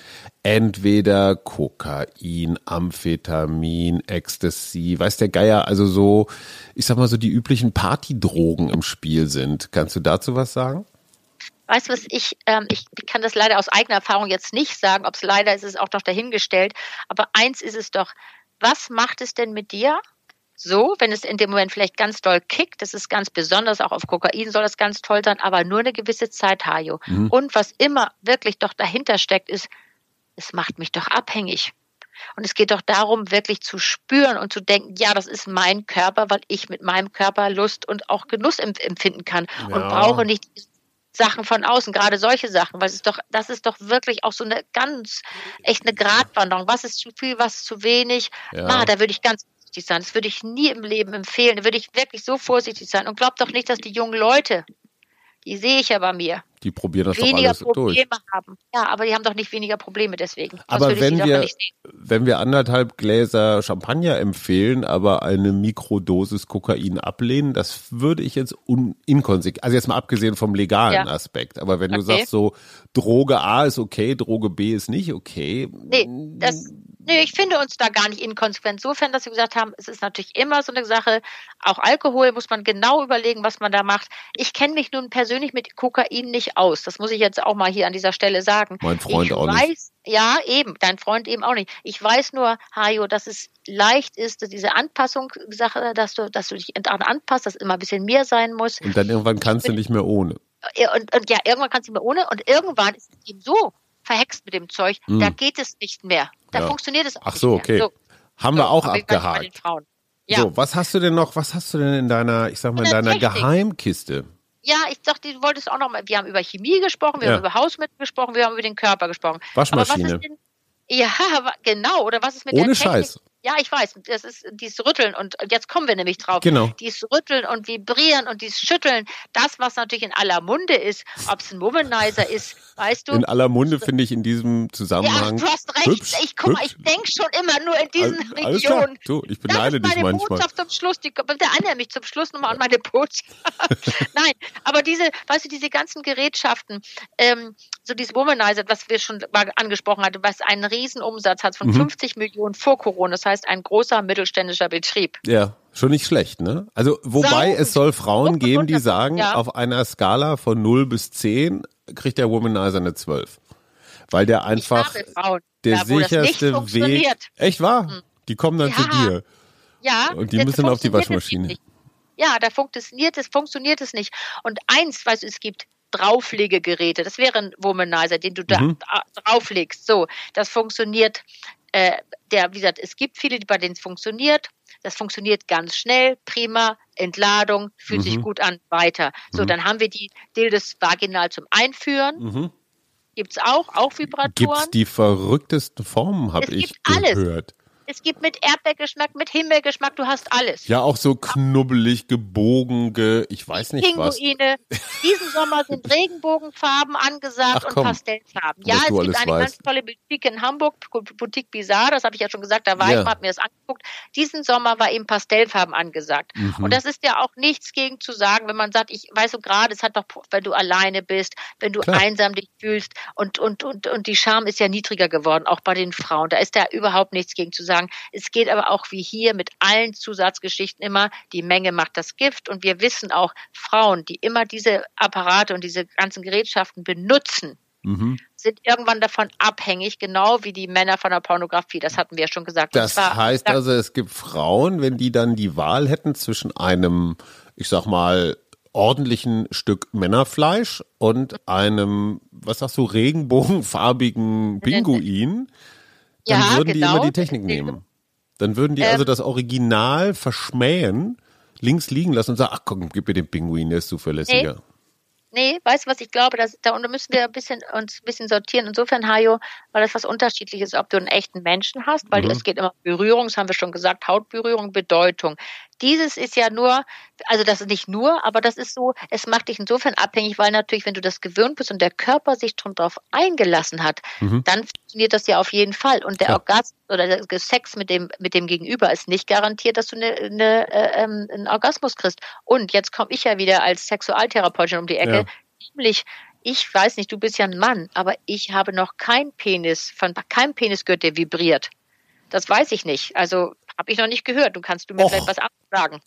entweder Kokain, Amphetamin, Ecstasy, weiß der Geier, also so, ich sag mal so die üblichen Partydrogen im Spiel sind. Kannst du dazu was sagen? Weißt du was, ich, ähm, ich kann das leider aus eigener Erfahrung jetzt nicht sagen, ob es leider ist, ist auch noch dahingestellt. Aber eins ist es doch, was macht es denn mit dir? So, wenn es in dem Moment vielleicht ganz doll kickt, das ist ganz besonders, auch auf Kokain soll das ganz toll sein, aber nur eine gewisse Zeit, Hajo. Und was immer wirklich doch dahinter steckt, ist, es macht mich doch abhängig. Und es geht doch darum, wirklich zu spüren und zu denken, ja, das ist mein Körper, weil ich mit meinem Körper Lust und auch Genuss empf- empfinden kann Ja. und brauche nicht Sachen von außen, gerade solche Sachen, weil es ist doch, das ist doch wirklich auch so eine ganz, echt eine Gratwanderung. Was ist zu viel, was ist zu wenig? Ja. Ah, da würde ich ganz vorsichtig sein. Das würde ich nie im Leben empfehlen. Da würde ich wirklich so vorsichtig sein. Und glaubt doch nicht, dass die jungen Leute, die sehe ich ja bei mir, Die probieren das doch weniger alles durch. Probleme haben. Ja, aber die haben doch nicht weniger Probleme deswegen. Sonst Aber wenn wir, wenn wir anderthalb Gläser Champagner empfehlen, aber eine Mikrodosis Kokain ablehnen, das würde ich jetzt inkonsequent, also jetzt mal abgesehen vom legalen Ja. Aspekt. Aber wenn du Okay. sagst so, Droge A ist okay, Droge B ist nicht okay. Nee, das, nee, ich finde uns da gar nicht inkonsequent. Insofern, dass wir gesagt haben, es ist natürlich immer so eine Sache, auch Alkohol muss man genau überlegen, was man da macht. Ich kenne mich nun persönlich mit Kokain nicht aus. Das muss ich jetzt auch mal hier an dieser Stelle sagen. Mein Freund ich auch nicht. weiß, Ja, eben, dein Freund eben auch nicht. Ich weiß nur, Hajo, dass es leicht ist, dass diese Anpassungssache, dass du, dass du dich daran anpasst, dass immer ein bisschen mehr sein muss. Und dann irgendwann kannst du nicht mehr ohne. Und, und ja, irgendwann kannst du nicht mehr ohne und irgendwann ist es eben so verhext mit dem Zeug, Hm. da geht es nicht mehr. Da Ja. funktioniert es auch Ach nicht so, mehr. okay. So, Haben so, wir auch abgehakt. Ja. So, was hast du denn noch, was hast du denn in deiner, ich sag mal, in deiner Technik. Geheimkiste? Ja, ich dachte, du wolltest auch noch mal, wir haben über Chemie gesprochen, wir Ja. haben über Hausmittel gesprochen, wir haben über den Körper gesprochen. Waschmaschine. Aber was ist denn, ja, <laughs> genau, oder was ist mit Ohne der Technik? Scheiß. Ja, ich weiß, das ist dieses Rütteln und jetzt kommen wir nämlich drauf. Genau. Dieses Rütteln und Vibrieren und dieses Schütteln, das, was natürlich in aller Munde ist, ob es ein Womanizer ist, weißt du. In aller Munde finde ich in diesem Zusammenhang. Ja, du hast recht. Hübsch, ich guck mal, ich denke schon immer nur in diesen Alles- alles klar. Regionen. Du, ich Das beneide dich meine manchmal. Botschaft zum Schluss. Die, bitte erinnere mich zum Schluss nochmal an meine Botschaft. <laughs> Nein, aber diese, weißt du, diese ganzen Gerätschaften, ähm, so dieses Womanizer, was wir schon mal angesprochen hatten, was einen Riesenumsatz hat Mhm. von 50 Millionen vor Corona, das heißt ein großer mittelständischer Betrieb. Ja, schon nicht schlecht, ne? Also, wobei Sau- es soll Frauen geben, die sagen, Ja. auf einer Skala von 0 bis 10 kriegt der Womanizer eine 12. Weil der einfach der nicht sicherste Weg. Echt wahr? Die kommen dann Ja. zu dir. Ja, Und die müssen auf die Waschmaschine. Ja, da funktioniert es, funktioniert es nicht. Und eins, du, es gibt Drauflegegeräte. Das wäre ein Womanizer, den du da Mhm. da drauflegst. So, das funktioniert. Äh, der, wie gesagt, es gibt viele, die bei denen es funktioniert. Das funktioniert ganz schnell, prima, Entladung, fühlt sich Mhm. gut an, weiter. So, Mhm. dann haben wir die Dildes vaginal zum Einführen. Mhm. Gibt's auch, auch Vibratoren. Gibt's die verrücktesten Formen, habe Es ich gibt alles. Es gibt mit Erdbeergeschmack, mit Himbeergeschmack, du hast alles. Ja, auch so knubbelig, gebogen, ge, ich weiß nicht was. Pinguine. Diesen Sommer sind <laughs> Regenbogenfarben angesagt Ach, komm. und Pastellfarben. Ja, es gibt eine weißt. ganz tolle Boutique in Hamburg, Boutique Bizarre, das habe ich ja schon gesagt, da war Ja. ich habe mir das angeguckt. Diesen Sommer war eben Pastellfarben angesagt. Mhm. Und das ist ja auch nichts gegen zu sagen, wenn man sagt, ich weiß so gerade, es hat doch, wenn du alleine bist, wenn du Klar. einsam dich fühlst und, und, und, und die Scham ist ja niedriger geworden, auch bei den Frauen. Da ist da überhaupt nichts gegen zu sagen. Es geht aber auch wie hier mit allen Zusatzgeschichten immer, die Menge macht das Gift und wir wissen auch, Frauen, die immer diese Apparate und diese ganzen Gerätschaften benutzen, Mhm. sind irgendwann davon abhängig, genau wie die Männer von der Pornografie. Das hatten wir ja schon gesagt. Das zwar- heißt also, es gibt Frauen, wenn die dann die Wahl hätten zwischen einem, ich sag mal, ordentlichen Stück Männerfleisch und einem, was sagst du, regenbogenfarbigen Pinguin, dann Ja, würden die genau. immer die Technik nehmen. Dann würden die Ähm. also das Original verschmähen, links liegen lassen und sagen, ach komm, gib mir den Pinguin, der ist zuverlässiger. Nee, weißt du, was ich glaube? Dass, da, und da müssen wir ein bisschen, uns ein bisschen sortieren. Insofern, Hajo, weil das was unterschiedliches ist, ob du einen echten Menschen hast, weil Mhm. es geht immer um Berührung, das haben wir schon gesagt, Hautberührung, Bedeutung. Dieses ist ja nur, also das ist nicht nur, aber das ist so, es macht dich insofern abhängig, weil natürlich, wenn du das gewöhnt bist und der Körper sich schon darauf eingelassen hat, Mhm. dann funktioniert das ja auf jeden Fall. Und der Klar. Orgasmus oder der Sex mit dem, mit dem Gegenüber ist nicht garantiert, dass du eine, eine, äh, ähm, einen Orgasmus kriegst. Und jetzt komme ich ja wieder als Sexualtherapeutin um die Ecke. Ja. Nämlich, ich weiß nicht, du bist ja ein Mann, aber ich habe noch kein Penis, von keinem Penis gehört, der vibriert. Das weiß ich nicht. Also habe ich noch nicht gehört. Du kannst du mir Och. vielleicht was anderes sagen.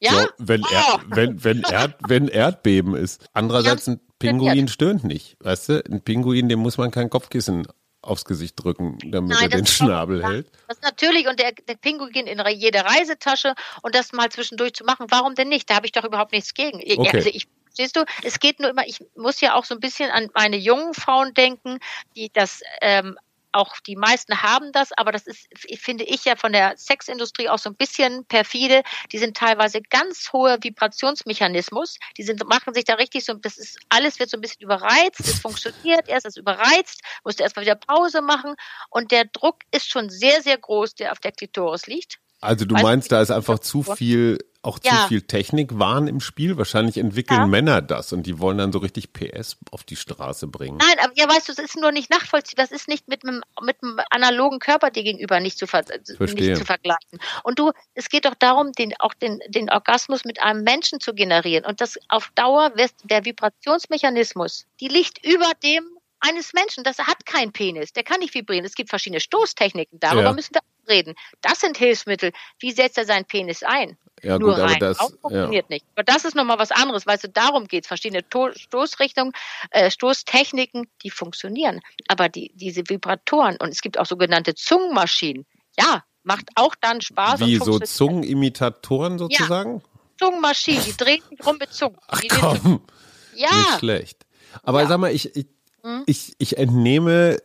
Ja? So, wenn, er, Oh. wenn, wenn, <laughs> Erd, wenn Erdbeben ist. Andererseits, ein Pinguin stöhnt nicht. Weißt du, ein Pinguin, dem muss man kein Kopfkissen aufs Gesicht drücken, damit Nein, er den Schnabel hält. Das ist natürlich, und der, der Pinguin in jede Reisetasche und das mal zwischendurch zu machen, warum denn nicht? Da habe ich doch überhaupt nichts gegen. Ja, Okay. Also ich, siehst du, es geht nur immer, ich muss ja auch so ein bisschen an meine jungen Frauen denken, die das ähm, auch die meisten haben das, aber das ist, finde ich ja von der Sexindustrie auch so ein bisschen perfide. Die sind teilweise ganz hohe Vibrationsmechanismus. Die sind, machen sich da richtig so, das ist, alles wird so ein bisschen überreizt. Es funktioniert erst, es ist überreizt, musst du erstmal wieder Pause machen. Und der Druck ist schon sehr, sehr groß, der auf der Klitoris liegt. Also du meinst, da ist einfach zu viel, auch zu Ja. viel Technikwahn im Spiel? Wahrscheinlich entwickeln Ja. Männer das und die wollen dann so richtig PS auf die Straße bringen. Nein, aber ja, weißt du, es ist nur nicht nachvollziehbar. Das ist nicht mit einem, mit einem analogen Körper dir gegenüber nicht zu, ver Verstehe. nicht zu vergleichen. Und du, es geht doch darum, den, auch den, den Orgasmus mit einem Menschen zu generieren. Und das auf Dauer wird der Vibrationsmechanismus, die liegt über dem eines Menschen. Das hat keinen Penis. Der kann nicht vibrieren. Es gibt verschiedene Stoßtechniken. Darüber Ja. müssen wir reden. Das sind Hilfsmittel. Wie setzt er seinen Penis ein? Ja nur gut, aber rein. das, Auch ja. funktioniert nicht. Aber das ist nochmal was anderes, weißt du, darum geht's. Verschiedene to Stoßrichtungen, äh, Stoßtechniken, die funktionieren. Aber die, diese Vibratoren und es gibt auch sogenannte Zungenmaschinen. Ja, macht auch dann Spaß. Wie so funktioniert. Zungenimitatoren sozusagen? Zungenmaschinen, die drehen sich rum mit Zungen. Ach Die sind- komm, nicht Ja, schlecht. Aber Ja. sag mal, ich, ich, Hm? ich, ich entnehme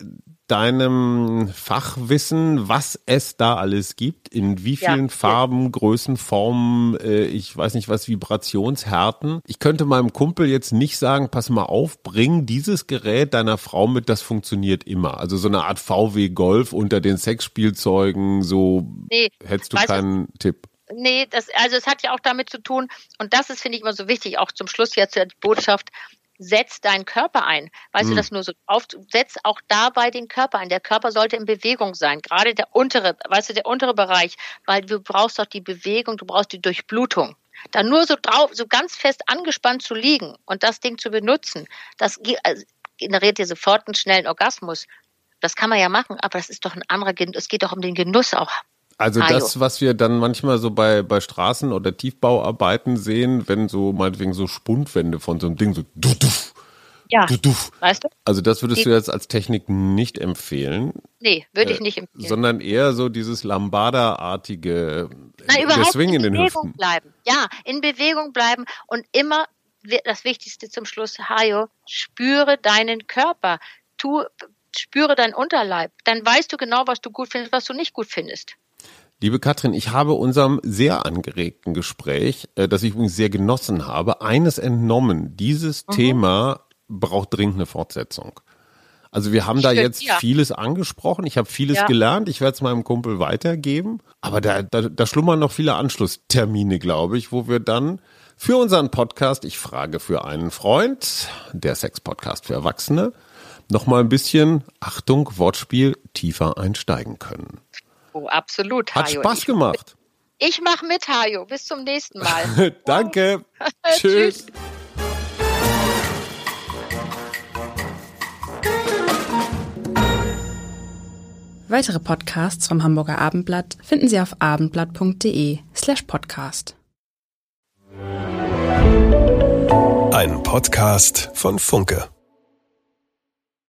deinem Fachwissen, was es da alles gibt, in wie vielen ja. Farben, Größen, Formen, äh, ich weiß nicht was, Vibrationshärten. Ich könnte meinem Kumpel jetzt nicht sagen, pass mal auf, bring dieses Gerät deiner Frau mit, das funktioniert immer. Also so eine Art VW Golf unter den Sexspielzeugen, so nee, hättest du keinen du, Tipp. Nee, das, also es hat ja auch damit zu tun, und das ist, finde ich, immer so wichtig, auch zum Schluss jetzt die Botschaft, setz deinen Körper ein. Weißt mhm. du, das nur so auf, setz auch dabei den Körper ein. Der Körper sollte in Bewegung sein. Gerade der untere, weißt du, der untere Bereich, weil du brauchst doch die Bewegung, du brauchst die Durchblutung. Da nur so drauf, so ganz fest angespannt zu liegen und das Ding zu benutzen, das also, generiert dir sofort einen schnellen Orgasmus. Das kann man ja machen, aber das ist doch ein anderer, es geht doch um den Genuss auch. Also ah, das, was wir dann manchmal so bei, bei Straßen oder Tiefbauarbeiten sehen, wenn so meinetwegen so Spundwände von so einem Ding so du, du, ja, du, du. weißt du? Also das würdest Die, du jetzt als Technik nicht empfehlen. Nee, würde ich äh, nicht empfehlen. Sondern eher so dieses Lambada-artige Nein, überhaupt Swing in, in Bewegung Hüften. bleiben. Ja, in Bewegung bleiben und immer das Wichtigste zum Schluss, Hajo, spüre deinen Körper. Tu, spüre deinen Unterleib. Dann weißt du genau, was du gut findest, was du nicht gut findest. Liebe Katrin, ich habe unserem sehr angeregten Gespräch, äh, das ich übrigens sehr genossen habe, eines entnommen. Dieses mhm. Thema braucht dringend eine Fortsetzung. Also wir haben da jetzt ja. vieles angesprochen. Ich habe vieles ja. gelernt. Ich werde es meinem Kumpel weitergeben. Aber da, da, da schlummern noch viele Anschlusstermine, glaube ich, wo wir dann für unseren Podcast, ich frage für einen Freund, der Sex-Podcast für Erwachsene, noch mal ein bisschen, Achtung, Wortspiel, tiefer einsteigen können. Oh, absolut. Hat Hajo. Spaß ich, gemacht. Ich mache mit, Hajo. Bis zum nächsten Mal. <laughs> Danke. <laughs> Tschüss. Weitere Podcasts vom Hamburger Abendblatt finden Sie auf abendblatt.de slash podcast. Ein Podcast von Funke.